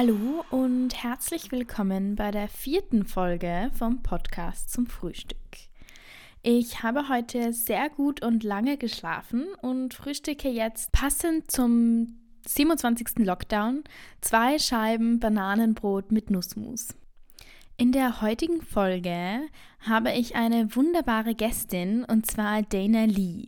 Hallo und herzlich willkommen bei der vierten Folge vom Podcast zum Frühstück. Ich habe heute sehr gut und lange geschlafen und frühstücke jetzt passend zum 27. Lockdown zwei Scheiben Bananenbrot mit Nussmus. In der heutigen Folge habe ich eine wunderbare Gästin und zwar Dana Lee.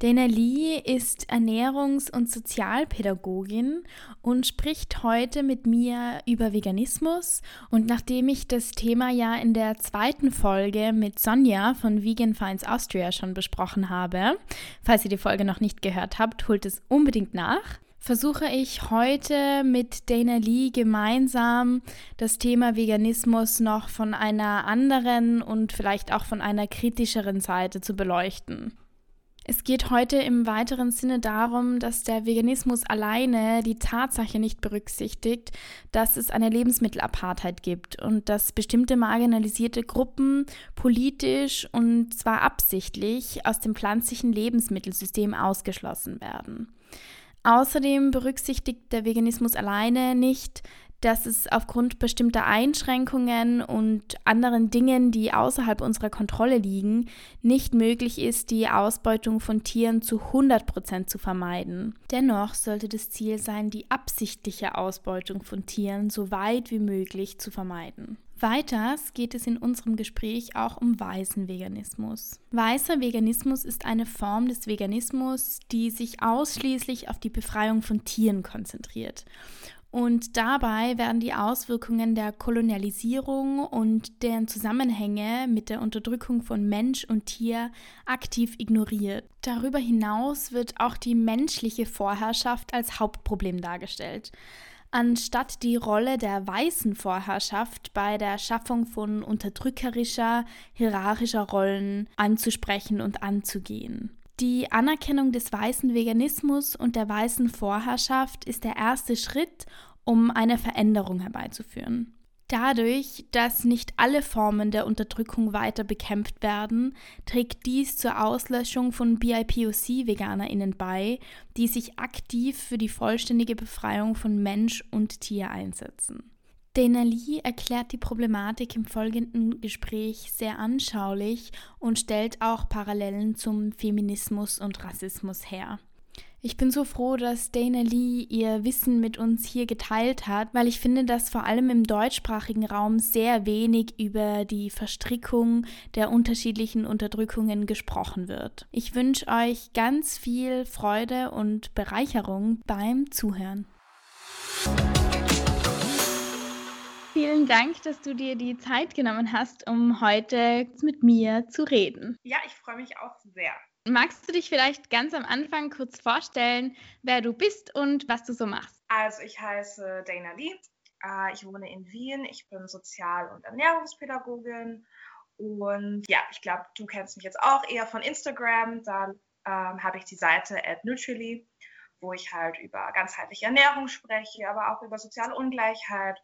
Dana Lee ist Ernährungs- und Sozialpädagogin und spricht heute mit mir über Veganismus. Und nachdem ich das Thema ja in der zweiten Folge mit Sonja von Vegan Finds Austria schon besprochen habe, falls ihr die Folge noch nicht gehört habt, holt es unbedingt nach versuche ich heute mit Dana Lee gemeinsam das Thema Veganismus noch von einer anderen und vielleicht auch von einer kritischeren Seite zu beleuchten. Es geht heute im weiteren Sinne darum, dass der Veganismus alleine die Tatsache nicht berücksichtigt, dass es eine Lebensmittelapartheid gibt und dass bestimmte marginalisierte Gruppen politisch und zwar absichtlich aus dem pflanzlichen Lebensmittelsystem ausgeschlossen werden. Außerdem berücksichtigt der Veganismus alleine nicht, dass es aufgrund bestimmter Einschränkungen und anderen Dingen, die außerhalb unserer Kontrolle liegen, nicht möglich ist, die Ausbeutung von Tieren zu 100 Prozent zu vermeiden. Dennoch sollte das Ziel sein, die absichtliche Ausbeutung von Tieren so weit wie möglich zu vermeiden. Weiters geht es in unserem Gespräch auch um weißen Veganismus. Weißer Veganismus ist eine Form des Veganismus, die sich ausschließlich auf die Befreiung von Tieren konzentriert. Und dabei werden die Auswirkungen der Kolonialisierung und deren Zusammenhänge mit der Unterdrückung von Mensch und Tier aktiv ignoriert. Darüber hinaus wird auch die menschliche Vorherrschaft als Hauptproblem dargestellt anstatt die Rolle der weißen Vorherrschaft bei der Schaffung von unterdrückerischer, hierarchischer Rollen anzusprechen und anzugehen. Die Anerkennung des weißen Veganismus und der weißen Vorherrschaft ist der erste Schritt, um eine Veränderung herbeizuführen. Dadurch, dass nicht alle Formen der Unterdrückung weiter bekämpft werden, trägt dies zur Auslöschung von BIPOC-VeganerInnen bei, die sich aktiv für die vollständige Befreiung von Mensch und Tier einsetzen. Dana Lee erklärt die Problematik im folgenden Gespräch sehr anschaulich und stellt auch Parallelen zum Feminismus und Rassismus her. Ich bin so froh, dass Dana Lee ihr Wissen mit uns hier geteilt hat, weil ich finde, dass vor allem im deutschsprachigen Raum sehr wenig über die Verstrickung der unterschiedlichen Unterdrückungen gesprochen wird. Ich wünsche euch ganz viel Freude und Bereicherung beim Zuhören. Vielen Dank, dass du dir die Zeit genommen hast, um heute mit mir zu reden. Ja, ich freue mich auch sehr. Magst du dich vielleicht ganz am Anfang kurz vorstellen, wer du bist und was du so machst? Also ich heiße Dana Lee. Äh, ich wohne in Wien. Ich bin Sozial- und Ernährungspädagogin. Und ja, ich glaube, du kennst mich jetzt auch eher von Instagram. Da ähm, habe ich die Seite at Nutrily, wo ich halt über ganzheitliche Ernährung spreche, aber auch über soziale Ungleichheit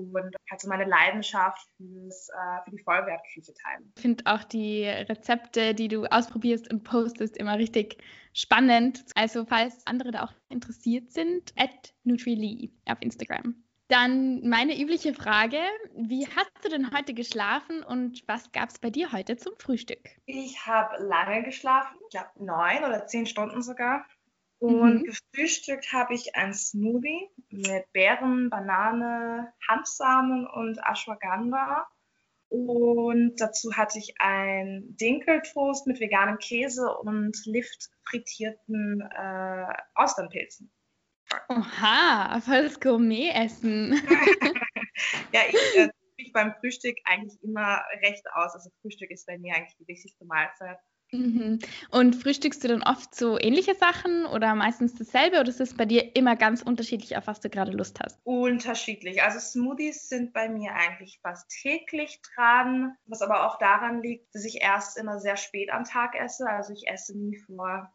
und halt so meine Leidenschaft fürs, äh, für die Vollwertküche teilen. Ich finde auch die Rezepte, die du ausprobierst und postest, immer richtig spannend. Also falls andere da auch interessiert sind, at Nutrili auf Instagram. Dann meine übliche Frage, wie hast du denn heute geschlafen und was gab es bei dir heute zum Frühstück? Ich habe lange geschlafen, ich glaube neun oder zehn Stunden sogar. Und mhm. gefrühstückt habe ich ein Smoothie mit Beeren, Banane, Hanfsamen und Ashwagandha. Und dazu hatte ich ein Dinkeltoast mit veganem Käse und Lift frittierten äh, Austernpilzen. Oha, volles Gourmet-Essen. ja, ich äh, mich beim Frühstück eigentlich immer recht aus. Also Frühstück ist bei mir eigentlich die wichtigste Mahlzeit. Mhm. Und frühstückst du dann oft so ähnliche Sachen oder meistens dasselbe oder ist es bei dir immer ganz unterschiedlich, auf was du gerade Lust hast? Unterschiedlich. Also Smoothies sind bei mir eigentlich fast täglich dran, was aber auch daran liegt, dass ich erst immer sehr spät am Tag esse. Also ich esse nie vor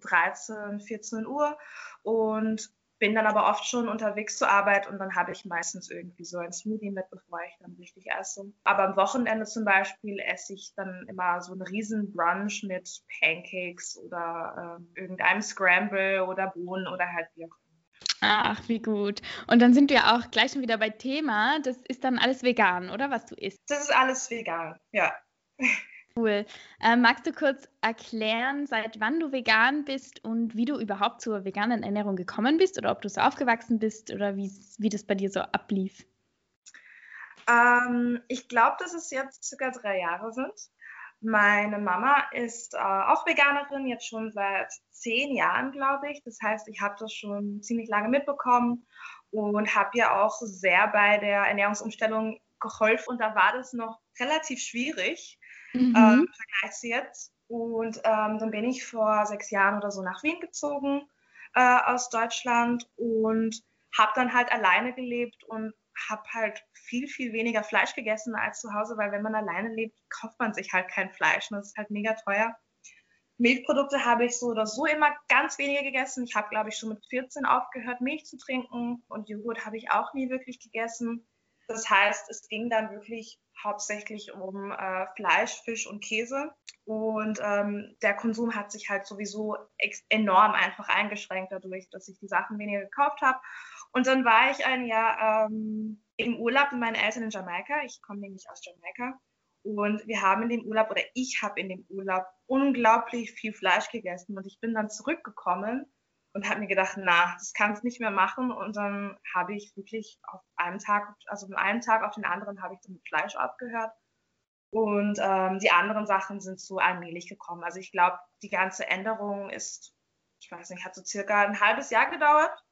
13, 14 Uhr und bin dann aber oft schon unterwegs zur Arbeit und dann habe ich meistens irgendwie so ein Smoothie mit, bevor ich dann richtig esse. Aber am Wochenende zum Beispiel esse ich dann immer so einen riesen Brunch mit Pancakes oder ähm, irgendeinem Scramble oder Bohnen oder halt wie auch Ach, wie gut. Und dann sind wir auch gleich schon wieder bei Thema. Das ist dann alles vegan, oder was du isst? Das ist alles vegan, ja. Cool. Ähm, magst du kurz erklären, seit wann du vegan bist und wie du überhaupt zur veganen Ernährung gekommen bist oder ob du so aufgewachsen bist oder wie das bei dir so ablief? Ähm, ich glaube, dass es jetzt circa drei Jahre sind. Meine Mama ist äh, auch Veganerin, jetzt schon seit zehn Jahren, glaube ich. Das heißt, ich habe das schon ziemlich lange mitbekommen und habe ihr auch sehr bei der Ernährungsumstellung geholfen. Und da war das noch relativ schwierig mhm. ähm, im Vergleich zu jetzt. Und ähm, dann bin ich vor sechs Jahren oder so nach Wien gezogen äh, aus Deutschland und habe dann halt alleine gelebt und habe halt viel, viel weniger Fleisch gegessen als zu Hause, weil wenn man alleine lebt, kauft man sich halt kein Fleisch und das ist halt mega teuer. Milchprodukte habe ich so oder so immer ganz wenige gegessen. Ich habe, glaube ich, schon mit 14 aufgehört, Milch zu trinken und Joghurt habe ich auch nie wirklich gegessen. Das heißt, es ging dann wirklich hauptsächlich um äh, Fleisch, Fisch und Käse. Und ähm, der Konsum hat sich halt sowieso enorm einfach eingeschränkt dadurch, dass ich die Sachen weniger gekauft habe. Und dann war ich ein Jahr ähm, im Urlaub mit meinen Eltern in Jamaika. Ich komme nämlich aus Jamaika. Und wir haben in dem Urlaub, oder ich habe in dem Urlaub unglaublich viel Fleisch gegessen. Und ich bin dann zurückgekommen und habe mir gedacht, na, das kannst du nicht mehr machen. Und dann habe ich wirklich auf einem Tag, also von einem Tag auf den anderen habe ich dann mit Fleisch abgehört. Und ähm, die anderen Sachen sind so allmählich gekommen. Also ich glaube, die ganze Änderung ist, ich weiß nicht, hat so circa ein halbes Jahr gedauert.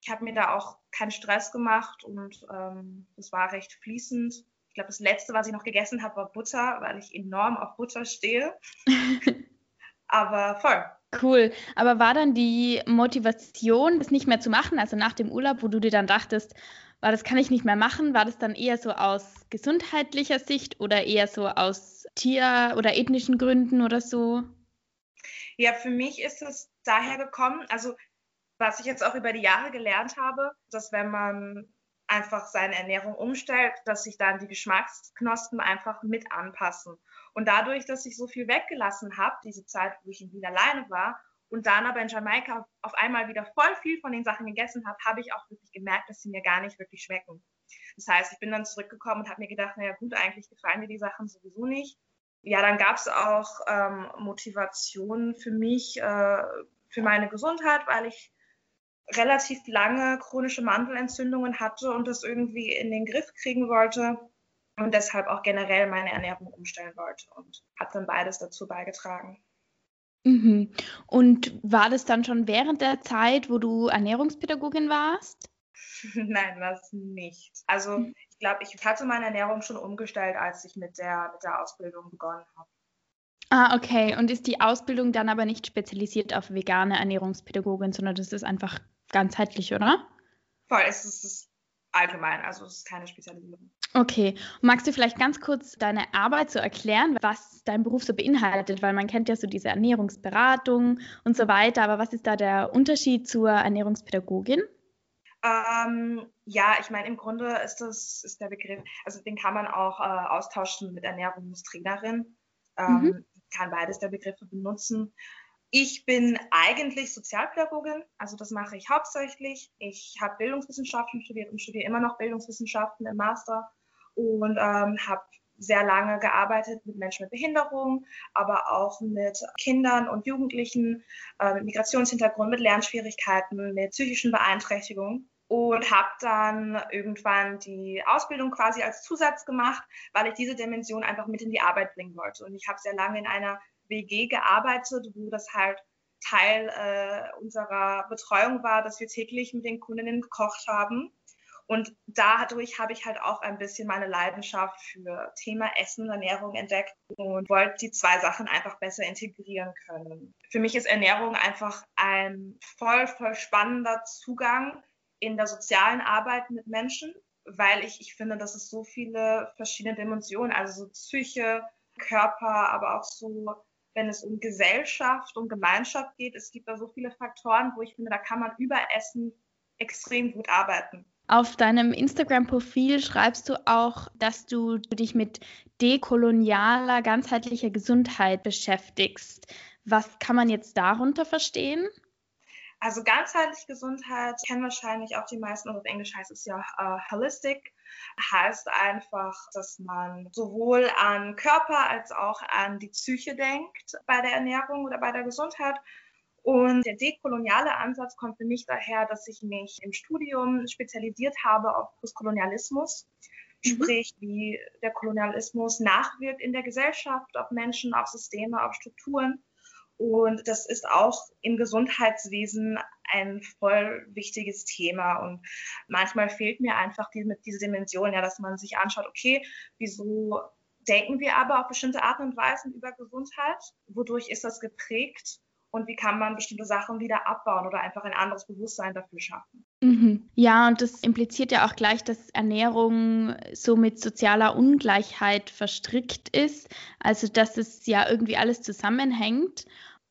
Ich habe mir da auch keinen Stress gemacht und ähm, das war recht fließend. Ich glaube, das letzte, was ich noch gegessen habe, war Butter, weil ich enorm auf Butter stehe. Aber voll. Cool. Aber war dann die Motivation, das nicht mehr zu machen, also nach dem Urlaub, wo du dir dann dachtest, war das kann ich nicht mehr machen, war das dann eher so aus gesundheitlicher Sicht oder eher so aus Tier- oder ethnischen Gründen oder so? Ja, für mich ist es daher gekommen, also was ich jetzt auch über die Jahre gelernt habe, dass wenn man einfach seine Ernährung umstellt, dass sich dann die Geschmacksknospen einfach mit anpassen. Und dadurch, dass ich so viel weggelassen habe, diese Zeit, wo ich in Wien alleine war, und dann aber in Jamaika auf einmal wieder voll viel von den Sachen gegessen habe, habe ich auch wirklich gemerkt, dass sie mir gar nicht wirklich schmecken. Das heißt, ich bin dann zurückgekommen und habe mir gedacht, naja gut, eigentlich gefallen mir die Sachen sowieso nicht. Ja, dann gab es auch ähm, Motivationen für mich, äh, für meine Gesundheit, weil ich relativ lange chronische Mandelentzündungen hatte und das irgendwie in den Griff kriegen wollte und deshalb auch generell meine Ernährung umstellen wollte und hat dann beides dazu beigetragen. Mhm. Und war das dann schon während der Zeit, wo du Ernährungspädagogin warst? Nein, war es nicht. Also hm. ich glaube, ich hatte meine Ernährung schon umgestellt, als ich mit der, mit der Ausbildung begonnen habe. Ah, okay. Und ist die Ausbildung dann aber nicht spezialisiert auf vegane Ernährungspädagogin, sondern das ist einfach ganzheitlich, oder? Voll, es ist allgemein, also es ist keine Spezialisierung. Okay, magst du vielleicht ganz kurz deine Arbeit so erklären, was dein Beruf so beinhaltet? Weil man kennt ja so diese Ernährungsberatung und so weiter, aber was ist da der Unterschied zur Ernährungspädagogin? Ähm, ja, ich meine, im Grunde ist das ist der Begriff, also den kann man auch äh, austauschen mit Ernährungstrainerin. Ähm, mhm. Kann beides der Begriffe benutzen. Ich bin eigentlich Sozialpädagogin, also das mache ich hauptsächlich. Ich habe Bildungswissenschaften studiert und studiere immer noch Bildungswissenschaften im Master und ähm, habe sehr lange gearbeitet mit Menschen mit Behinderung, aber auch mit Kindern und Jugendlichen äh, mit Migrationshintergrund, mit Lernschwierigkeiten, mit psychischen Beeinträchtigungen und habe dann irgendwann die Ausbildung quasi als Zusatz gemacht, weil ich diese Dimension einfach mit in die Arbeit bringen wollte. Und ich habe sehr lange in einer WG gearbeitet, wo das halt Teil äh, unserer Betreuung war, dass wir täglich mit den Kundinnen gekocht haben. Und dadurch habe ich halt auch ein bisschen meine Leidenschaft für Thema Essen, Ernährung entdeckt und wollte die zwei Sachen einfach besser integrieren können. Für mich ist Ernährung einfach ein voll, voll spannender Zugang in der sozialen Arbeit mit Menschen, weil ich, ich finde, dass es so viele verschiedene Dimensionen, also so Psyche, Körper, aber auch so wenn es um Gesellschaft, um Gemeinschaft geht. Es gibt da so viele Faktoren, wo ich finde, da kann man über Essen extrem gut arbeiten. Auf deinem Instagram-Profil schreibst du auch, dass du dich mit dekolonialer, ganzheitlicher Gesundheit beschäftigst. Was kann man jetzt darunter verstehen? Also ganzheitliche Gesundheit kennen wahrscheinlich auch die meisten, und auf Englisch heißt es ja uh, Holistic. Heißt einfach, dass man sowohl an Körper als auch an die Psyche denkt bei der Ernährung oder bei der Gesundheit. Und der dekoloniale Ansatz kommt für mich daher, dass ich mich im Studium spezialisiert habe auf Postkolonialismus. Mhm. Sprich, wie der Kolonialismus nachwirkt in der Gesellschaft, auf Menschen, auf Systeme, auf Strukturen. Und das ist auch im Gesundheitswesen ein voll wichtiges Thema. Und manchmal fehlt mir einfach die, mit diese Dimension, ja, dass man sich anschaut, okay, wieso denken wir aber auf bestimmte Arten und Weisen über Gesundheit? Wodurch ist das geprägt? Und wie kann man bestimmte Sachen wieder abbauen oder einfach ein anderes Bewusstsein dafür schaffen? Mhm. Ja, und das impliziert ja auch gleich, dass Ernährung so mit sozialer Ungleichheit verstrickt ist. Also, dass es ja irgendwie alles zusammenhängt.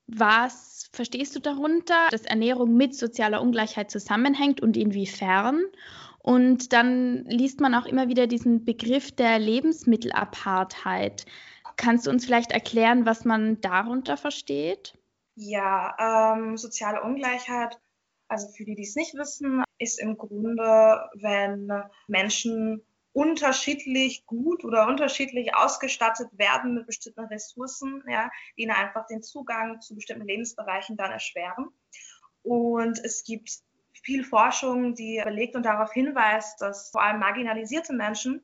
Was verstehst du darunter, dass Ernährung mit sozialer Ungleichheit zusammenhängt und inwiefern? Und dann liest man auch immer wieder diesen Begriff der Lebensmittelapartheit. Kannst du uns vielleicht erklären, was man darunter versteht? Ja, ähm, soziale Ungleichheit, also für die, die es nicht wissen, ist im Grunde, wenn Menschen unterschiedlich gut oder unterschiedlich ausgestattet werden mit bestimmten Ressourcen, ja, die ihnen einfach den Zugang zu bestimmten Lebensbereichen dann erschweren. Und es gibt viel Forschung, die belegt und darauf hinweist, dass vor allem marginalisierte Menschen,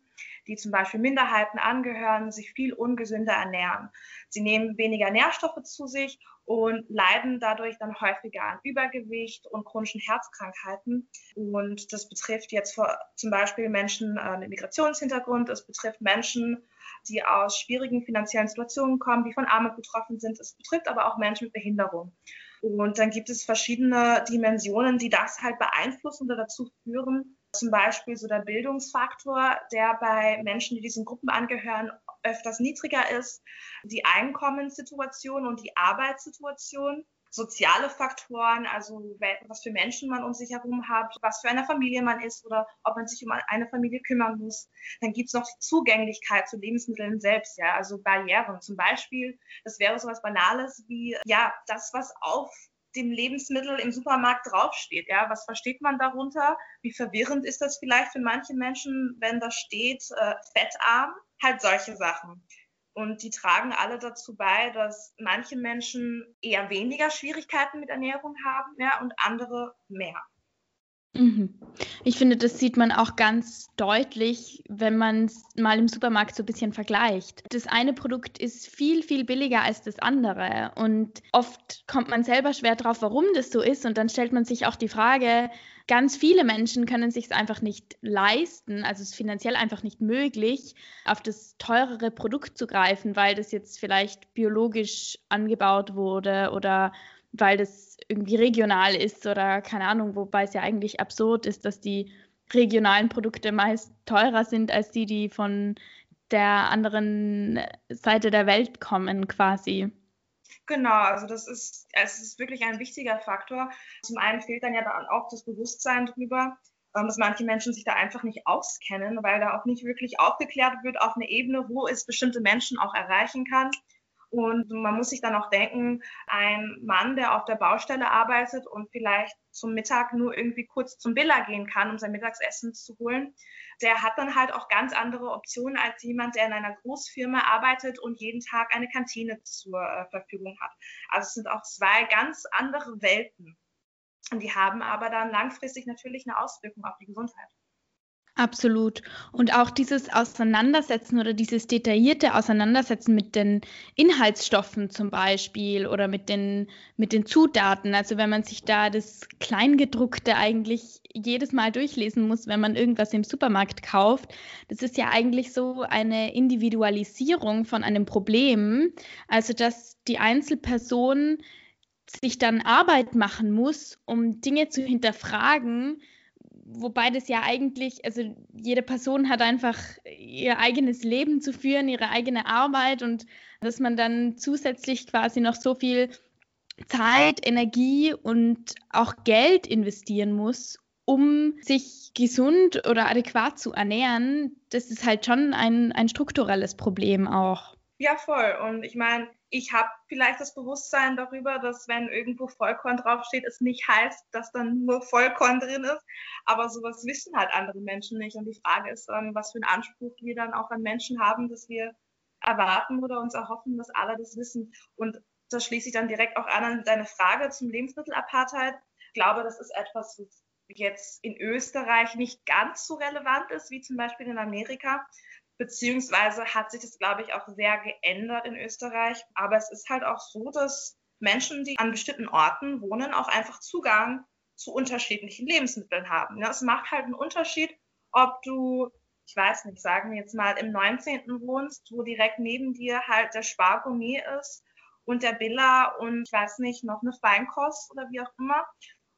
die zum Beispiel Minderheiten angehören, sich viel ungesünder ernähren. Sie nehmen weniger Nährstoffe zu sich und leiden dadurch dann häufiger an Übergewicht und chronischen Herzkrankheiten. Und das betrifft jetzt vor, zum Beispiel Menschen äh, mit Migrationshintergrund, es betrifft Menschen, die aus schwierigen finanziellen Situationen kommen, die von Armut betroffen sind. Es betrifft aber auch Menschen mit Behinderung. Und dann gibt es verschiedene Dimensionen, die das halt beeinflussen oder dazu führen. Zum Beispiel so der Bildungsfaktor, der bei Menschen, die diesen Gruppen angehören, öfters niedriger ist, die Einkommenssituation und die Arbeitssituation, soziale Faktoren, also was für Menschen man um sich herum hat, was für eine Familie man ist oder ob man sich um eine Familie kümmern muss. Dann gibt es noch die Zugänglichkeit zu Lebensmitteln selbst, ja, also Barrieren. Zum Beispiel, das wäre so was Banales wie, ja, das, was auf dem Lebensmittel im Supermarkt draufsteht. Ja, was versteht man darunter? Wie verwirrend ist das vielleicht für manche Menschen, wenn da steht äh, fettarm? Halt solche Sachen. Und die tragen alle dazu bei, dass manche Menschen eher weniger Schwierigkeiten mit Ernährung haben ja, und andere mehr. Mhm. Ich finde, das sieht man auch ganz deutlich, wenn man es mal im Supermarkt so ein bisschen vergleicht. Das eine Produkt ist viel, viel billiger als das andere. Und oft kommt man selber schwer drauf, warum das so ist. Und dann stellt man sich auch die Frage, ganz viele Menschen können sich es einfach nicht leisten, also es ist finanziell einfach nicht möglich, auf das teurere Produkt zu greifen, weil das jetzt vielleicht biologisch angebaut wurde oder weil das irgendwie regional ist oder keine Ahnung, wobei es ja eigentlich absurd ist, dass die regionalen Produkte meist teurer sind als die, die von der anderen Seite der Welt kommen quasi. Genau, also das ist, es ist wirklich ein wichtiger Faktor. Zum einen fehlt dann ja dann auch das Bewusstsein darüber, ähm, dass manche Menschen sich da einfach nicht auskennen, weil da auch nicht wirklich aufgeklärt wird auf eine Ebene, wo es bestimmte Menschen auch erreichen kann. Und man muss sich dann auch denken, ein Mann, der auf der Baustelle arbeitet und vielleicht zum Mittag nur irgendwie kurz zum Billa gehen kann, um sein Mittagsessen zu holen, der hat dann halt auch ganz andere Optionen als jemand, der in einer Großfirma arbeitet und jeden Tag eine Kantine zur äh, Verfügung hat. Also es sind auch zwei ganz andere Welten. Und die haben aber dann langfristig natürlich eine Auswirkung auf die Gesundheit. Absolut. Und auch dieses Auseinandersetzen oder dieses detaillierte Auseinandersetzen mit den Inhaltsstoffen zum Beispiel oder mit den, mit den Zutaten. Also wenn man sich da das Kleingedruckte eigentlich jedes Mal durchlesen muss, wenn man irgendwas im Supermarkt kauft, das ist ja eigentlich so eine Individualisierung von einem Problem. Also dass die Einzelperson sich dann Arbeit machen muss, um Dinge zu hinterfragen, wobei das ja eigentlich, also jede Person hat einfach ihr eigenes Leben zu führen, ihre eigene Arbeit und dass man dann zusätzlich quasi noch so viel Zeit, Energie und auch Geld investieren muss, um sich gesund oder adäquat zu ernähren, das ist halt schon ein, ein strukturelles Problem auch. Ja, voll. Und ich meine, ich habe vielleicht das Bewusstsein darüber, dass wenn irgendwo Vollkorn draufsteht, es nicht heißt, dass dann nur Vollkorn drin ist. Aber sowas wissen halt andere Menschen nicht. Und die Frage ist dann, was für einen Anspruch wir dann auch an Menschen haben, dass wir erwarten oder uns erhoffen, dass alle das wissen. Und das schließe ich dann direkt auch an an deine Frage zum Lebensmittelapartheid. Ich glaube, das ist etwas, was jetzt in Österreich nicht ganz so relevant ist wie zum Beispiel in Amerika. Beziehungsweise hat sich das, glaube ich, auch sehr geändert in Österreich. Aber es ist halt auch so, dass Menschen, die an bestimmten Orten wohnen, auch einfach Zugang zu unterschiedlichen Lebensmitteln haben. Ja, es macht halt einen Unterschied, ob du, ich weiß nicht, sagen wir jetzt mal im 19. wohnst, wo direkt neben dir halt der Spargourmet ist und der Billa und ich weiß nicht, noch eine Feinkost oder wie auch immer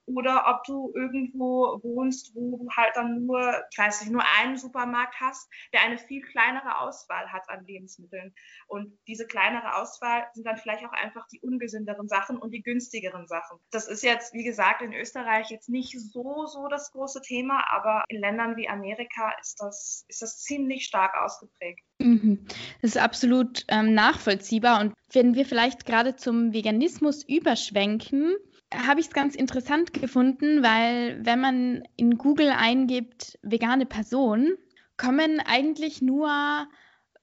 oder ob du irgendwo wohnst, wo du halt dann nur, ich weiß nicht, nur einen Supermarkt hast, der eine viel kleinere Auswahl hat an Lebensmitteln. Und diese kleinere Auswahl sind dann vielleicht auch einfach die ungesünderen Sachen und die günstigeren Sachen. Das ist jetzt, wie gesagt, in Österreich jetzt nicht so, so das große Thema, aber in Ländern wie Amerika ist das, ist das ziemlich stark ausgeprägt. Mhm. Das ist absolut ähm, nachvollziehbar. Und wenn wir vielleicht gerade zum Veganismus überschwenken, habe ich es ganz interessant gefunden, weil wenn man in Google eingibt vegane Person, kommen eigentlich nur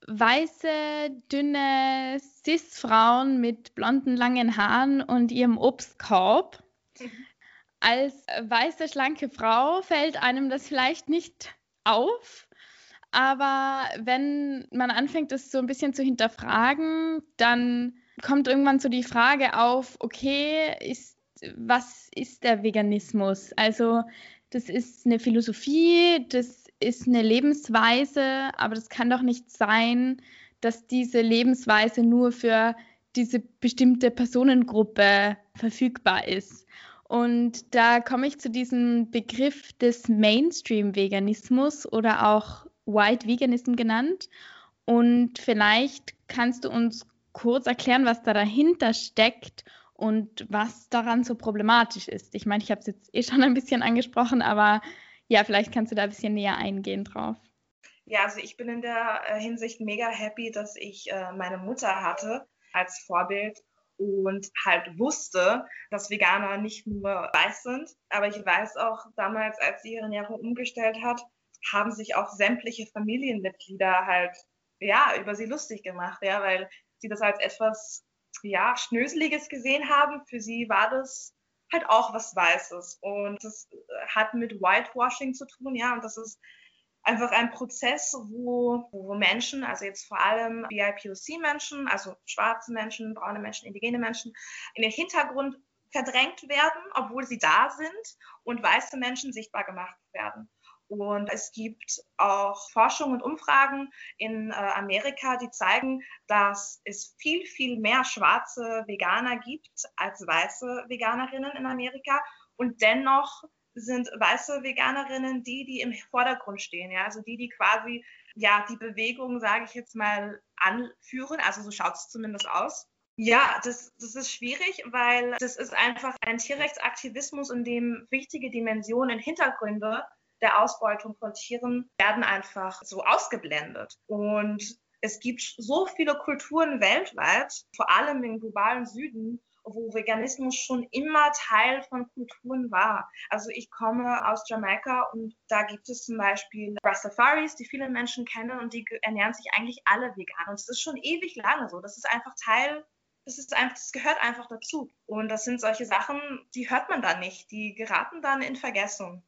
weiße, dünne Cis-Frauen mit blonden, langen Haaren und ihrem Obstkorb. Als weiße, schlanke Frau fällt einem das vielleicht nicht auf, aber wenn man anfängt, das so ein bisschen zu hinterfragen, dann kommt irgendwann so die Frage auf, okay, ist was ist der Veganismus? Also das ist eine Philosophie, das ist eine Lebensweise, aber das kann doch nicht sein, dass diese Lebensweise nur für diese bestimmte Personengruppe verfügbar ist. Und da komme ich zu diesem Begriff des Mainstream-Veganismus oder auch White Veganism genannt. Und vielleicht kannst du uns kurz erklären, was da dahinter steckt und was daran so problematisch ist. Ich meine, ich habe es jetzt eh schon ein bisschen angesprochen, aber ja, vielleicht kannst du da ein bisschen näher eingehen drauf. Ja, also ich bin in der äh, Hinsicht mega happy, dass ich äh, meine Mutter hatte als Vorbild und halt wusste, dass Veganer nicht nur weiß sind, aber ich weiß auch damals, als sie ihre Ernährung umgestellt hat, haben sich auch sämtliche Familienmitglieder halt ja über sie lustig gemacht, ja, weil sie das als etwas ja, Schnöseliges gesehen haben. Für sie war das halt auch was Weißes. Und das hat mit Whitewashing zu tun, ja. Und das ist einfach ein Prozess, wo, wo Menschen, also jetzt vor allem BIPOC-Menschen, also schwarze Menschen, braune Menschen, indigene Menschen, in den Hintergrund verdrängt werden, obwohl sie da sind und weiße Menschen sichtbar gemacht werden. Und es gibt auch Forschung und Umfragen in äh, Amerika, die zeigen, dass es viel, viel mehr schwarze Veganer gibt als weiße Veganerinnen in Amerika. Und dennoch sind weiße Veganerinnen die, die im Vordergrund stehen. Ja? Also die, die quasi ja die Bewegung, sage ich jetzt mal, anführen. Also so schaut es zumindest aus. Ja, das, das ist schwierig, weil das ist einfach ein Tierrechtsaktivismus, in dem wichtige Dimensionen, Hintergründe der Ausbeutung von Tieren werden einfach so ausgeblendet. Und es gibt so viele Kulturen weltweit, vor allem im globalen Süden, wo Veganismus schon immer Teil von Kulturen war. Also ich komme aus Jamaika und da gibt es zum Beispiel Rastafaris, die viele Menschen kennen und die ernähren sich eigentlich alle vegan. Und es ist schon ewig lange so. Das ist einfach Teil das ist einfach, das gehört einfach dazu. Und das sind solche Sachen, die hört man dann nicht, die geraten dann in Vergessung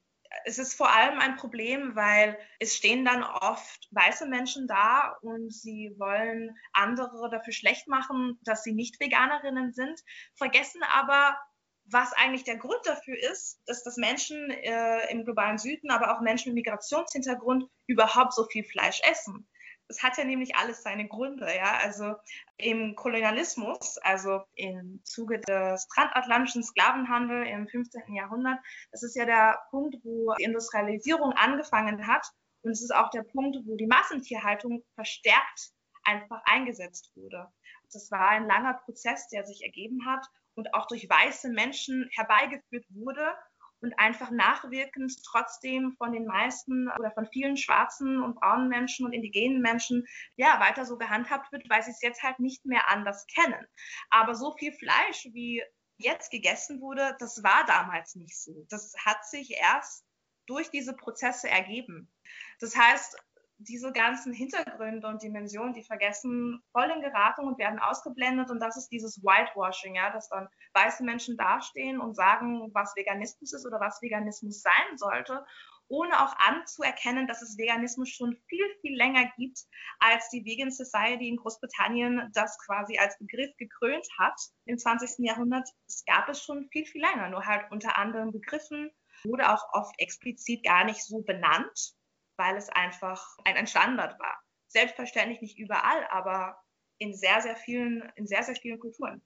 es ist vor allem ein Problem, weil es stehen dann oft weiße Menschen da und sie wollen andere dafür schlecht machen, dass sie nicht Veganerinnen sind, vergessen aber, was eigentlich der Grund dafür ist, dass das Menschen äh, im globalen Süden, aber auch Menschen mit Migrationshintergrund überhaupt so viel Fleisch essen es hat ja nämlich alles seine Gründe, ja. Also im Kolonialismus, also im Zuge des transatlantischen Sklavenhandels im 15. Jahrhundert, das ist ja der Punkt, wo die Industrialisierung angefangen hat. Und es ist auch der Punkt, wo die Massentierhaltung verstärkt einfach eingesetzt wurde. Das war ein langer Prozess, der sich ergeben hat und auch durch weiße Menschen herbeigeführt wurde und einfach nachwirkend trotzdem von den meisten oder von vielen schwarzen und braunen Menschen und indigenen Menschen ja weiter so gehandhabt wird, weil sie es jetzt halt nicht mehr anders kennen. Aber so viel Fleisch wie jetzt gegessen wurde, das war damals nicht so. Das hat sich erst durch diese Prozesse ergeben. Das heißt, diese ganzen Hintergründe und Dimensionen, die vergessen voll in Geratung und werden ausgeblendet. Und das ist dieses Whitewashing, ja, dass dann weiße Menschen dastehen und sagen, was Veganismus ist oder was Veganismus sein sollte, ohne auch anzuerkennen, dass es Veganismus schon viel, viel länger gibt, als die Vegan Society in Großbritannien das quasi als Begriff gekrönt hat im 20. Jahrhundert. Es gab es schon viel, viel länger, nur halt unter anderen Begriffen, wurde auch oft explizit gar nicht so benannt weil es einfach ein, ein Standard war. Selbstverständlich nicht überall, aber in sehr, sehr vielen, in sehr, sehr vielen Kulturen.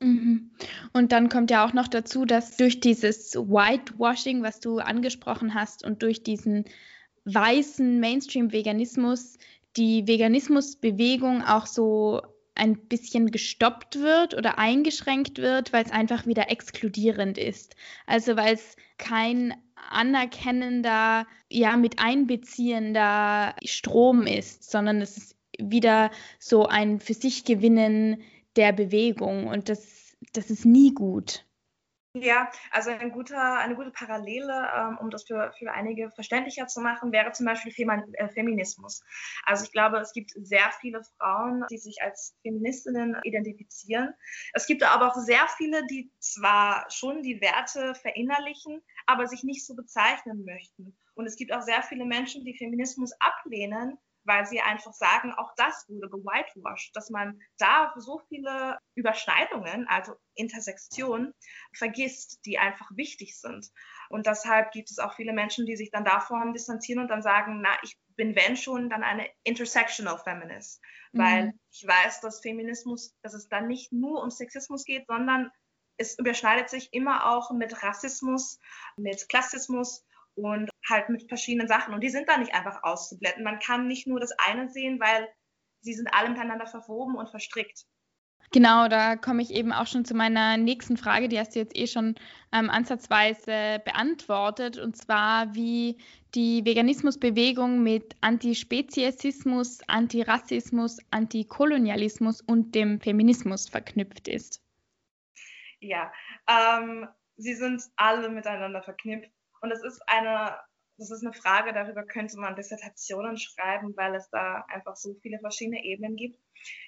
Mhm. Und dann kommt ja auch noch dazu, dass durch dieses Whitewashing, was du angesprochen hast, und durch diesen weißen Mainstream-Veganismus die Veganismusbewegung auch so ein bisschen gestoppt wird oder eingeschränkt wird, weil es einfach wieder exkludierend ist. Also weil es kein anerkennender, ja, mit einbeziehender Strom ist, sondern es ist wieder so ein für sich Gewinnen der Bewegung und das, das ist nie gut. Ja, also ein guter, eine gute Parallele, ähm, um das für, für einige verständlicher zu machen, wäre zum Beispiel äh, Feminismus. Also ich glaube, es gibt sehr viele Frauen, die sich als Feministinnen identifizieren. Es gibt aber auch sehr viele, die zwar schon die Werte verinnerlichen, aber sich nicht so bezeichnen möchten. Und es gibt auch sehr viele Menschen, die Feminismus ablehnen, weil sie einfach sagen, auch das wurde gewhitewashed, dass man da so viele Überschneidungen, also Intersektionen, vergisst, die einfach wichtig sind. Und deshalb gibt es auch viele Menschen, die sich dann davon distanzieren und dann sagen, na, ich bin, wenn schon, dann eine intersectional Feminist. Mhm. Weil ich weiß, dass Feminismus, dass es dann nicht nur um Sexismus geht, sondern es überschneidet sich immer auch mit Rassismus, mit Klassismus und halt mit verschiedenen Sachen. Und die sind da nicht einfach auszublenden. Man kann nicht nur das eine sehen, weil sie sind alle miteinander verwoben und verstrickt. Genau, da komme ich eben auch schon zu meiner nächsten Frage, die hast du jetzt eh schon ähm, ansatzweise beantwortet, und zwar wie die Veganismusbewegung mit Antispeziesismus, Antirassismus, Antikolonialismus und dem Feminismus verknüpft ist. Ja, ähm, sie sind alle miteinander verknüpft. Und es ist eine, das ist eine Frage, darüber könnte man Dissertationen schreiben, weil es da einfach so viele verschiedene Ebenen gibt.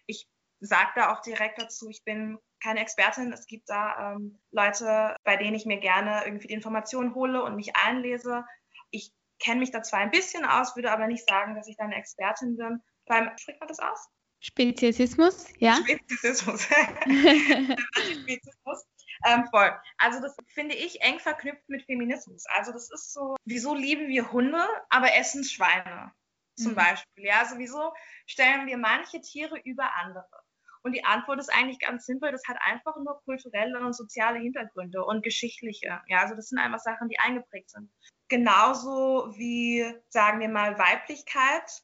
Ich sage da auch direkt dazu, ich bin keine Expertin. Es gibt da ähm, Leute, bei denen ich mir gerne irgendwie die Informationen hole und mich einlese. Ich kenne mich da zwar ein bisschen aus, würde aber nicht sagen, dass ich da eine Expertin bin. Beim, spricht man das aus? Speziesismus, ja. Speziesismus. Speziesismus. Ähm, voll. Also das finde ich eng verknüpft mit Feminismus. Also das ist so, wieso lieben wir Hunde, aber essen Schweine zum mhm. Beispiel? Ja, also wieso stellen wir manche Tiere über andere? Und die Antwort ist eigentlich ganz simpel. Das hat einfach nur kulturelle und soziale Hintergründe und geschichtliche. Ja, also das sind einfach Sachen, die eingeprägt sind. Genauso wie, sagen wir mal, Weiblichkeit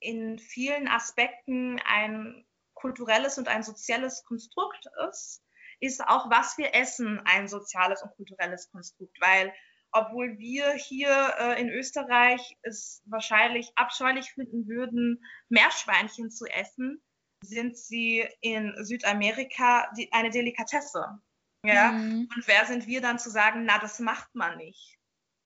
in vielen Aspekten ein kulturelles und ein soziales Konstrukt ist, ist auch, was wir essen, ein soziales und kulturelles Konstrukt, weil obwohl wir hier äh, in Österreich es wahrscheinlich abscheulich finden würden, Meerschweinchen zu essen, sind sie in Südamerika die, eine Delikatesse. Ja? Mhm. Und wer sind wir dann zu sagen, na, das macht man nicht?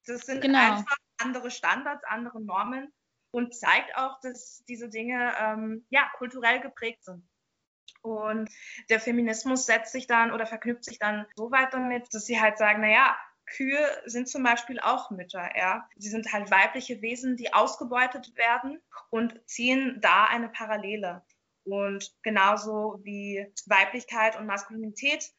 Das sind genau. einfach andere Standards, andere Normen und zeigt auch, dass diese Dinge ähm, ja, kulturell geprägt sind. Und der Feminismus setzt sich dann oder verknüpft sich dann so weit damit, dass sie halt sagen, naja, Kühe sind zum Beispiel auch Mütter, ja. Sie sind halt weibliche Wesen, die ausgebeutet werden und ziehen da eine Parallele. Und genauso wie Weiblichkeit und Maskulinität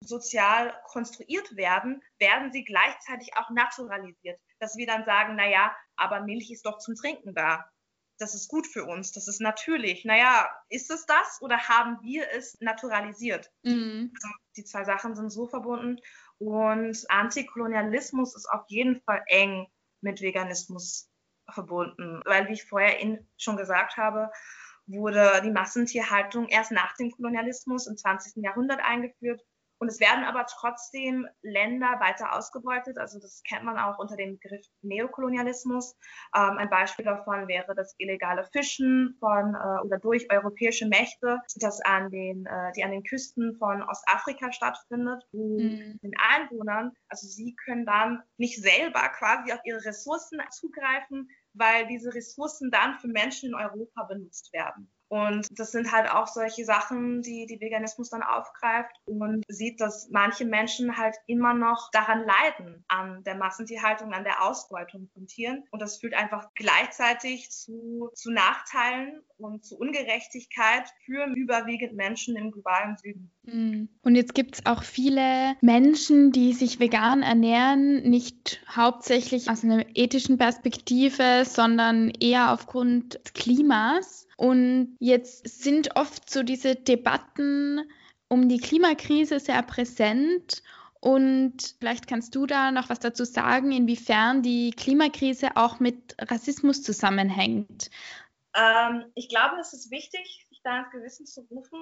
sozial konstruiert werden, werden sie gleichzeitig auch naturalisiert. Dass wir dann sagen, naja, aber Milch ist doch zum Trinken da das ist gut für uns, das ist natürlich. Naja, ist es das oder haben wir es naturalisiert? Mhm. Also die zwei Sachen sind so verbunden und Antikolonialismus ist auf jeden Fall eng mit Veganismus verbunden, weil wie ich vorher schon gesagt habe, wurde die Massentierhaltung erst nach dem Kolonialismus im 20. Jahrhundert eingeführt Und es werden aber trotzdem Länder weiter ausgebeutet. Also das kennt man auch unter dem Begriff Neokolonialismus. Ähm, ein Beispiel davon wäre das illegale Fischen von äh, oder durch europäische Mächte, das an den, äh, die an den Küsten von Ostafrika stattfindet, wo mhm. den Einwohnern, also sie können dann nicht selber quasi auf ihre Ressourcen zugreifen, weil diese Ressourcen dann für Menschen in Europa benutzt werden. Und das sind halt auch solche Sachen, die die Veganismus dann aufgreift und sieht, dass manche Menschen halt immer noch daran leiden, an der Massentierhaltung, an der Ausbeutung von Tieren. Und das führt einfach gleichzeitig zu, zu Nachteilen und zu Ungerechtigkeit für überwiegend Menschen im globalen Süden. Mhm. Und jetzt gibt es auch viele Menschen, die sich vegan ernähren, nicht hauptsächlich aus einer ethischen Perspektive, sondern eher aufgrund des Klimas. Und jetzt sind oft so diese Debatten um die Klimakrise sehr präsent. Und vielleicht kannst du da noch was dazu sagen, inwiefern die Klimakrise auch mit Rassismus zusammenhängt. Ähm, ich glaube, es ist wichtig, sich da ins Gewissen zu rufen,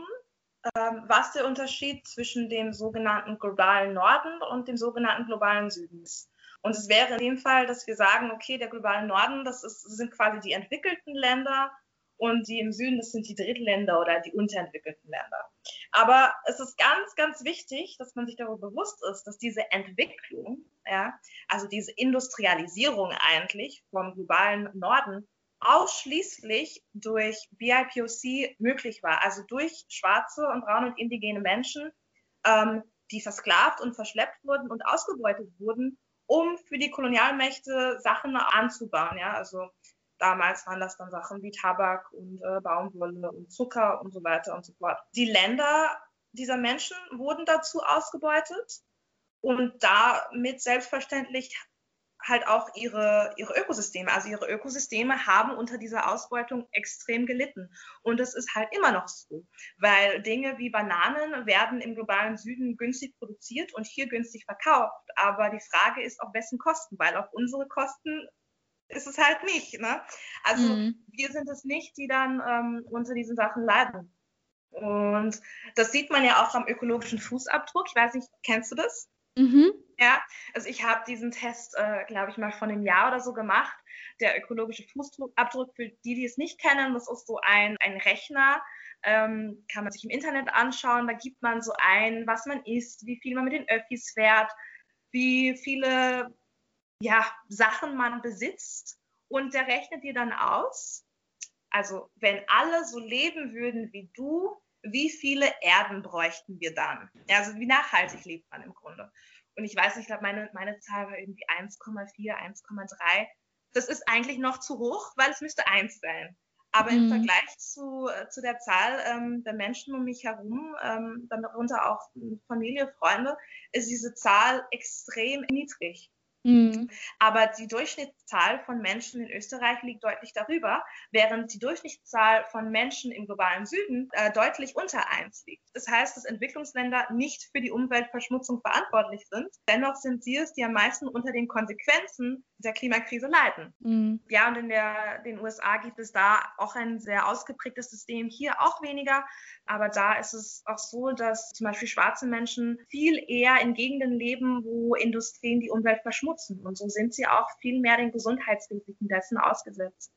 ähm, was der Unterschied zwischen dem sogenannten globalen Norden und dem sogenannten globalen Süden ist. Und es wäre in dem Fall, dass wir sagen, okay, der globale Norden, das, ist, das sind quasi die entwickelten Länder und die im Süden, das sind die Drittländer oder die unterentwickelten Länder. Aber es ist ganz, ganz wichtig, dass man sich darüber bewusst ist, dass diese Entwicklung, ja, also diese Industrialisierung eigentlich vom globalen Norden ausschließlich durch BIPOC möglich war, also durch schwarze und braune und indigene Menschen, ähm, die versklavt und verschleppt wurden und ausgebeutet wurden, um für die Kolonialmächte Sachen anzubauen. Ja? Also Damals waren das dann Sachen wie Tabak und äh, Baumwolle und Zucker und so weiter und so fort. Die Länder dieser Menschen wurden dazu ausgebeutet und damit selbstverständlich halt auch ihre, ihre Ökosysteme. Also ihre Ökosysteme haben unter dieser Ausbeutung extrem gelitten. Und es ist halt immer noch so, weil Dinge wie Bananen werden im globalen Süden günstig produziert und hier günstig verkauft. Aber die Frage ist, auf wessen Kosten, weil auf unsere Kosten ist es halt nicht. Ne? Also mhm. wir sind es nicht, die dann ähm, unter diesen Sachen leiden. Und das sieht man ja auch am ökologischen Fußabdruck. Ich weiß nicht, kennst du das? Mhm. Ja, also ich habe diesen Test, äh, glaube ich, mal von einem Jahr oder so gemacht. Der ökologische Fußabdruck, für die, die es nicht kennen, das ist so ein, ein Rechner, ähm, kann man sich im Internet anschauen. Da gibt man so ein, was man isst, wie viel man mit den Öffis fährt, wie viele ja, Sachen man besitzt und der rechnet dir dann aus, also wenn alle so leben würden wie du, wie viele Erden bräuchten wir dann? Also wie nachhaltig lebt man im Grunde? Und ich weiß nicht, ich glaube, meine, meine Zahl war irgendwie 1,4, 1,3. Das ist eigentlich noch zu hoch, weil es müsste 1 sein. Aber mhm. im Vergleich zu, zu der Zahl ähm, der Menschen um mich herum, ähm, darunter auch Familie, Freunde, ist diese Zahl extrem niedrig. Mhm. Aber die Durchschnittszahl von Menschen in Österreich liegt deutlich darüber, während die Durchschnittszahl von Menschen im globalen Süden äh, deutlich unter eins liegt. Das heißt, dass Entwicklungsländer nicht für die Umweltverschmutzung verantwortlich sind. Dennoch sind sie es, die am meisten unter den Konsequenzen der Klimakrise leiden. Mhm. Ja, und in der, den USA gibt es da auch ein sehr ausgeprägtes System, hier auch weniger. Aber da ist es auch so, dass zum Beispiel schwarze Menschen viel eher in Gegenden leben, wo Industrien die Umwelt verschmutzen. Und so sind sie auch viel mehr den Gesundheitsrisiken dessen ausgesetzt.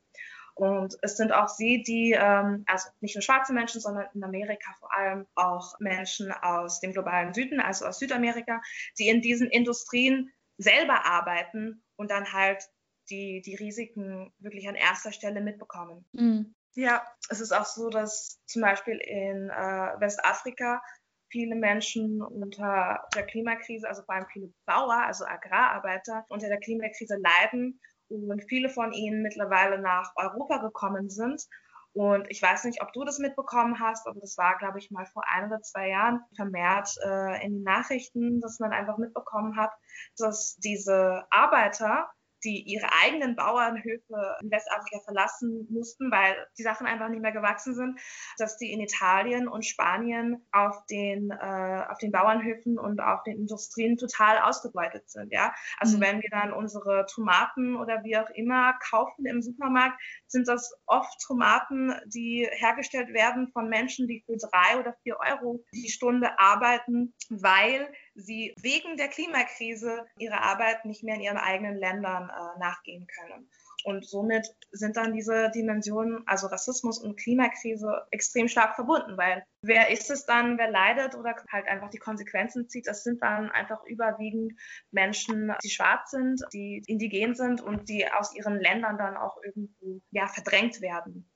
Und es sind auch sie, die, ähm, also nicht nur schwarze Menschen, sondern in Amerika vor allem auch Menschen aus dem globalen Süden, also aus Südamerika, die in diesen Industrien selber arbeiten und dann halt die, die Risiken wirklich an erster Stelle mitbekommen. Mhm. Ja, es ist auch so, dass zum Beispiel in äh, Westafrika viele Menschen unter der Klimakrise, also vor allem viele Bauer, also Agrararbeiter, unter der Klimakrise leiden und viele von ihnen mittlerweile nach Europa gekommen sind. Und ich weiß nicht, ob du das mitbekommen hast, aber das war, glaube ich, mal vor ein oder zwei Jahren vermehrt äh, in den Nachrichten, dass man einfach mitbekommen hat, dass diese Arbeiter die ihre eigenen Bauernhöfe in Westafrika verlassen mussten, weil die Sachen einfach nicht mehr gewachsen sind, dass die in Italien und Spanien auf den, äh, auf den Bauernhöfen und auf den Industrien total ausgebeutet sind. Ja? Also mhm. wenn wir dann unsere Tomaten oder wie auch immer kaufen im Supermarkt, sind das oft Tomaten, die hergestellt werden von Menschen, die für drei oder vier Euro die Stunde arbeiten, weil sie wegen der Klimakrise ihre Arbeit nicht mehr in ihren eigenen Ländern äh, nachgehen können. Und somit sind dann diese Dimensionen, also Rassismus und Klimakrise, extrem stark verbunden, weil wer ist es dann, wer leidet oder halt einfach die Konsequenzen zieht? Das sind dann einfach überwiegend Menschen, die schwarz sind, die indigen sind und die aus ihren Ländern dann auch irgendwo ja, verdrängt werden.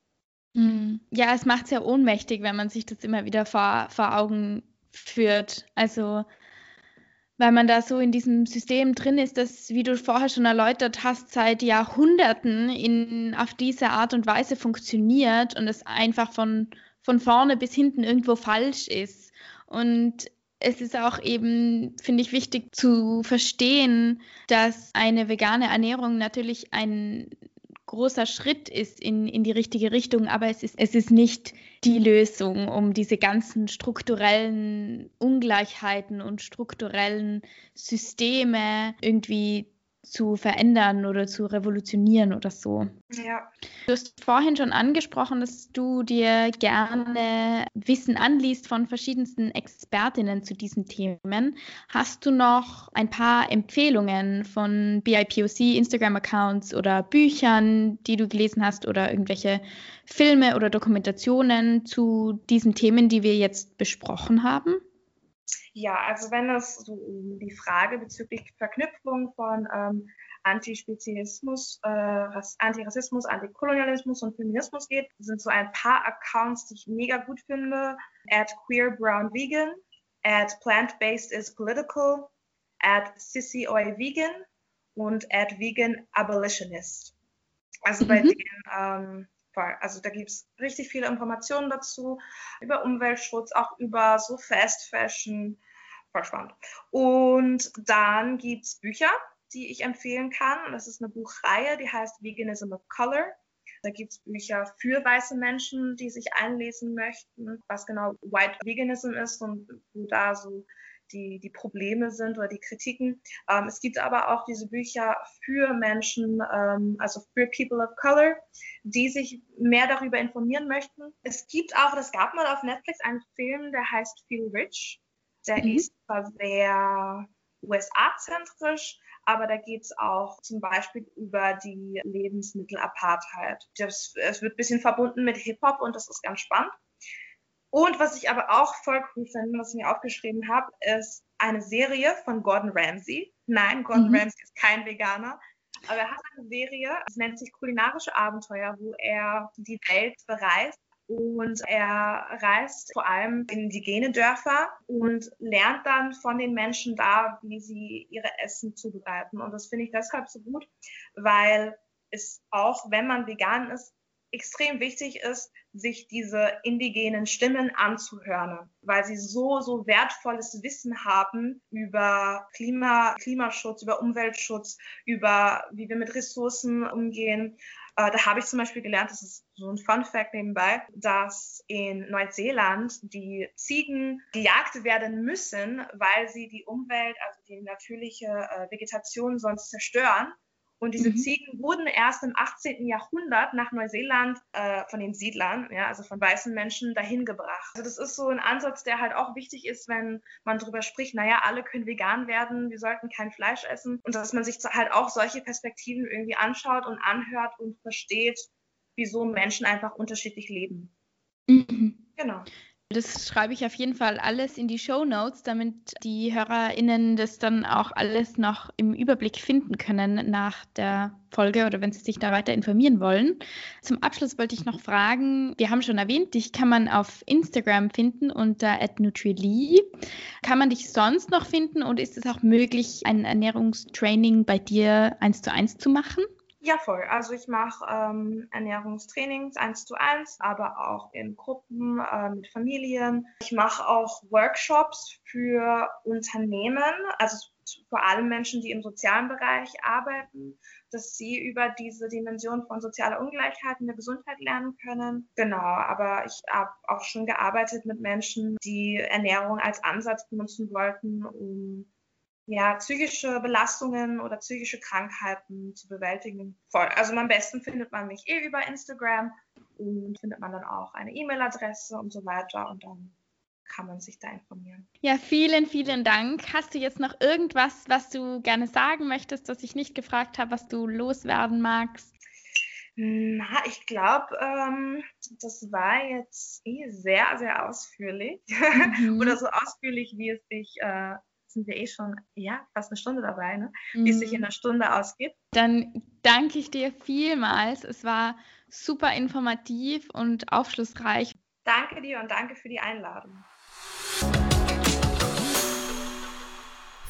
Hm. Ja, es macht es ja ohnmächtig, wenn man sich das immer wieder vor, vor Augen führt. Also weil man da so in diesem System drin ist, das, wie du vorher schon erläutert hast, seit Jahrhunderten in, auf diese Art und Weise funktioniert und es einfach von, von vorne bis hinten irgendwo falsch ist. Und es ist auch eben, finde ich, wichtig zu verstehen, dass eine vegane Ernährung natürlich ein großer Schritt ist in, in die richtige Richtung, aber es ist, es ist nicht die Lösung, um diese ganzen strukturellen Ungleichheiten und strukturellen Systeme irgendwie zu verändern oder zu revolutionieren oder so. Ja. Du hast vorhin schon angesprochen, dass du dir gerne Wissen anliest von verschiedensten Expertinnen zu diesen Themen. Hast du noch ein paar Empfehlungen von BIPOC, Instagram-Accounts oder Büchern, die du gelesen hast oder irgendwelche Filme oder Dokumentationen zu diesen Themen, die wir jetzt besprochen haben? Ja, also wenn es so um die Frage bezüglich Verknüpfung von ähm, Antispezialismus, äh, Antirassismus, Antikolonialismus und Feminismus geht, sind so ein paar Accounts, die ich mega gut finde. At Queer Brown Vegan, at Plant-Based is Political, at Sissy Oi Vegan und at Vegan Abolitionist. Also bei mhm. denen ähm, also da gibt es richtig viele Informationen dazu, über Umweltschutz, auch über so Fast Fashion. Voll spannend. Und dann gibt es Bücher, die ich empfehlen kann. Das ist eine Buchreihe, die heißt Veganism of Color. Da gibt es Bücher für weiße Menschen, die sich einlesen möchten, was genau White Veganism ist und wo da so die, die Probleme sind oder die Kritiken. Ähm, es gibt aber auch diese Bücher für Menschen, ähm, also für People of Color, die sich mehr darüber informieren möchten. Es gibt auch, das gab mal auf Netflix einen Film, der heißt Feel Rich. Der mhm. ist zwar sehr USA-zentrisch, aber da geht es auch zum Beispiel über die Lebensmittelapartheid. es wird ein bisschen verbunden mit Hip-Hop und das ist ganz spannend. Und was ich aber auch voll cool finde, was ich mir aufgeschrieben habe, ist eine Serie von Gordon Ramsay. Nein, Gordon mhm. Ramsay ist kein Veganer, aber er hat eine Serie, es nennt sich Kulinarische Abenteuer, wo er die Welt bereist und er reist vor allem in indigene Dörfer und lernt dann von den Menschen da, wie sie ihre Essen zubereiten. Und das finde ich deshalb so gut, weil es auch, wenn man vegan ist, extrem wichtig ist, sich diese indigenen Stimmen anzuhören, weil sie so, so wertvolles Wissen haben über Klima, Klimaschutz, über Umweltschutz, über wie wir mit Ressourcen umgehen. Äh, da habe ich zum Beispiel gelernt, das ist so ein Fun Fact nebenbei, dass in Neuseeland die Ziegen gejagt werden müssen, weil sie die Umwelt, also die natürliche äh, Vegetation sonst zerstören. Und diese mhm. Ziegen wurden erst im 18. Jahrhundert nach Neuseeland äh, von den Siedlern, ja, also von weißen Menschen, dahin gebracht. Also das ist so ein Ansatz, der halt auch wichtig ist, wenn man darüber spricht, naja, alle können vegan werden, wir sollten kein Fleisch essen. Und dass man sich halt auch solche Perspektiven irgendwie anschaut und anhört und versteht, wieso Menschen einfach unterschiedlich leben. Mhm. Genau. Das schreibe ich auf jeden Fall alles in die Show Notes, damit die HörerInnen das dann auch alles noch im Überblick finden können nach der Folge oder wenn sie sich da weiter informieren wollen. Zum Abschluss wollte ich noch fragen, wir haben schon erwähnt, dich kann man auf Instagram finden unter @nutrili. Kann man dich sonst noch finden und ist es auch möglich, ein Ernährungstraining bei dir eins zu eins zu machen? Ja, voll. Also ich mache ähm, Ernährungstrainings eins zu eins, aber auch in Gruppen äh, mit Familien. Ich mache auch Workshops für Unternehmen, also vor allem Menschen, die im sozialen Bereich arbeiten, dass sie über diese Dimension von sozialer Ungleichheit in der Gesundheit lernen können. Genau, aber ich habe auch schon gearbeitet mit Menschen, die Ernährung als Ansatz benutzen wollten, um ja, psychische Belastungen oder psychische Krankheiten zu bewältigen. Voll. Also am besten findet man mich eh über Instagram und findet man dann auch eine E-Mail-Adresse und so weiter und dann kann man sich da informieren. Ja, vielen, vielen Dank. Hast du jetzt noch irgendwas, was du gerne sagen möchtest, das ich nicht gefragt habe, was du loswerden magst? Na, ich glaube, ähm, das war jetzt eh sehr, sehr ausführlich. Mhm. Oder so ausführlich, wie es sich äh, sind wir eh schon, ja, fast eine Stunde dabei, ne? wie es sich in mhm. einer Stunde ausgibt. Dann danke ich dir vielmals. Es war super informativ und aufschlussreich. Danke dir und danke für die Einladung.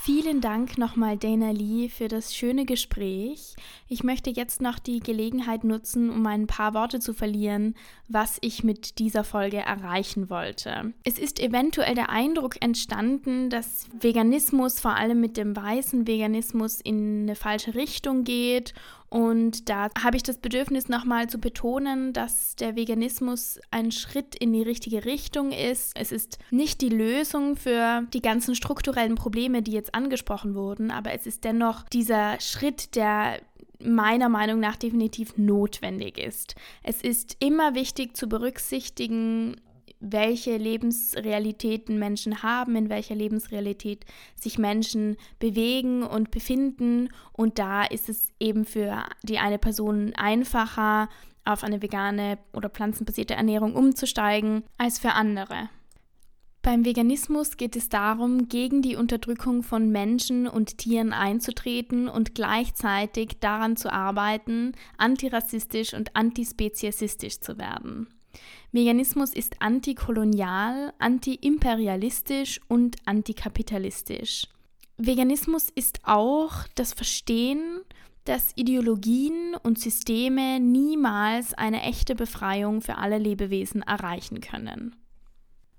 Vielen Dank nochmal Dana Lee für das schöne Gespräch. Ich möchte jetzt noch die Gelegenheit nutzen, um ein paar Worte zu verlieren, was ich mit dieser Folge erreichen wollte. Es ist eventuell der Eindruck entstanden, dass Veganismus vor allem mit dem weißen Veganismus in eine falsche Richtung geht und da habe ich das Bedürfnis nochmal zu betonen, dass der Veganismus ein Schritt in die richtige Richtung ist. Es ist nicht die Lösung für die ganzen strukturellen Probleme, die jetzt angesprochen wurden, aber es ist dennoch dieser Schritt, der meiner Meinung nach definitiv notwendig ist. Es ist immer wichtig zu berücksichtigen, welche Lebensrealitäten Menschen haben, in welcher Lebensrealität sich Menschen bewegen und befinden. Und da ist es eben für die eine Person einfacher, auf eine vegane oder pflanzenbasierte Ernährung umzusteigen, als für andere. Beim Veganismus geht es darum, gegen die Unterdrückung von Menschen und Tieren einzutreten und gleichzeitig daran zu arbeiten, antirassistisch und antispeziesistisch zu werden. Veganismus ist antikolonial, antiimperialistisch und antikapitalistisch. Veganismus ist auch das Verstehen, dass Ideologien und Systeme niemals eine echte Befreiung für alle Lebewesen erreichen können.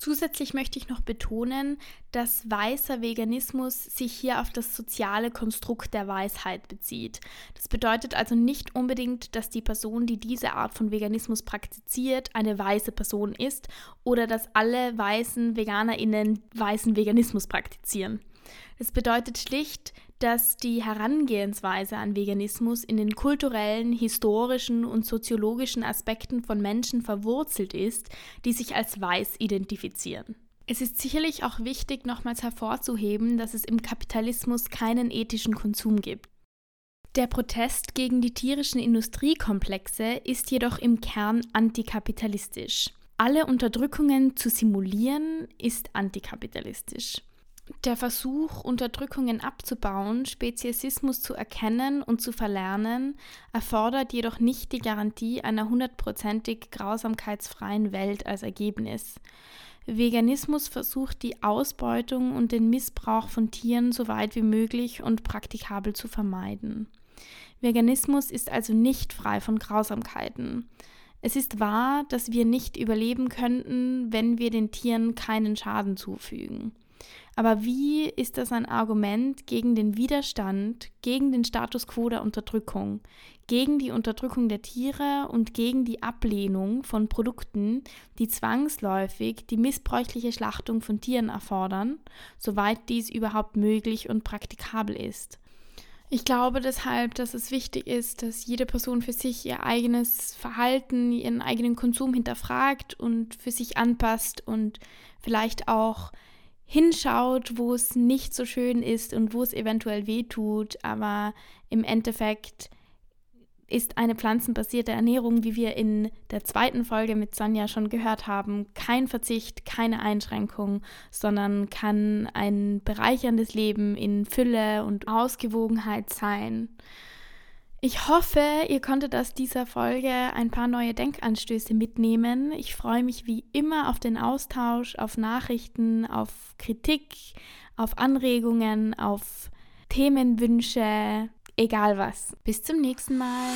Zusätzlich möchte ich noch betonen, dass weißer Veganismus sich hier auf das soziale Konstrukt der Weisheit bezieht. Das bedeutet also nicht unbedingt, dass die Person, die diese Art von Veganismus praktiziert, eine weiße Person ist oder dass alle weißen Veganerinnen weißen Veganismus praktizieren. Das bedeutet schlicht, dass die Herangehensweise an Veganismus in den kulturellen, historischen und soziologischen Aspekten von Menschen verwurzelt ist, die sich als weiß identifizieren. Es ist sicherlich auch wichtig, nochmals hervorzuheben, dass es im Kapitalismus keinen ethischen Konsum gibt. Der Protest gegen die tierischen Industriekomplexe ist jedoch im Kern antikapitalistisch. Alle Unterdrückungen zu simulieren ist antikapitalistisch. Der Versuch, Unterdrückungen abzubauen, Speziesismus zu erkennen und zu verlernen, erfordert jedoch nicht die Garantie einer hundertprozentig grausamkeitsfreien Welt als Ergebnis. Veganismus versucht die Ausbeutung und den Missbrauch von Tieren so weit wie möglich und praktikabel zu vermeiden. Veganismus ist also nicht frei von Grausamkeiten. Es ist wahr, dass wir nicht überleben könnten, wenn wir den Tieren keinen Schaden zufügen. Aber wie ist das ein Argument gegen den Widerstand, gegen den Status quo der Unterdrückung, gegen die Unterdrückung der Tiere und gegen die Ablehnung von Produkten, die zwangsläufig die missbräuchliche Schlachtung von Tieren erfordern, soweit dies überhaupt möglich und praktikabel ist? Ich glaube deshalb, dass es wichtig ist, dass jede Person für sich ihr eigenes Verhalten, ihren eigenen Konsum hinterfragt und für sich anpasst und vielleicht auch hinschaut, wo es nicht so schön ist und wo es eventuell weh tut, aber im Endeffekt ist eine pflanzenbasierte Ernährung, wie wir in der zweiten Folge mit Sonja schon gehört haben, kein Verzicht, keine Einschränkung, sondern kann ein bereicherndes Leben in Fülle und Ausgewogenheit sein. Ich hoffe, ihr konntet aus dieser Folge ein paar neue Denkanstöße mitnehmen. Ich freue mich wie immer auf den Austausch, auf Nachrichten, auf Kritik, auf Anregungen, auf Themenwünsche, egal was. Bis zum nächsten Mal.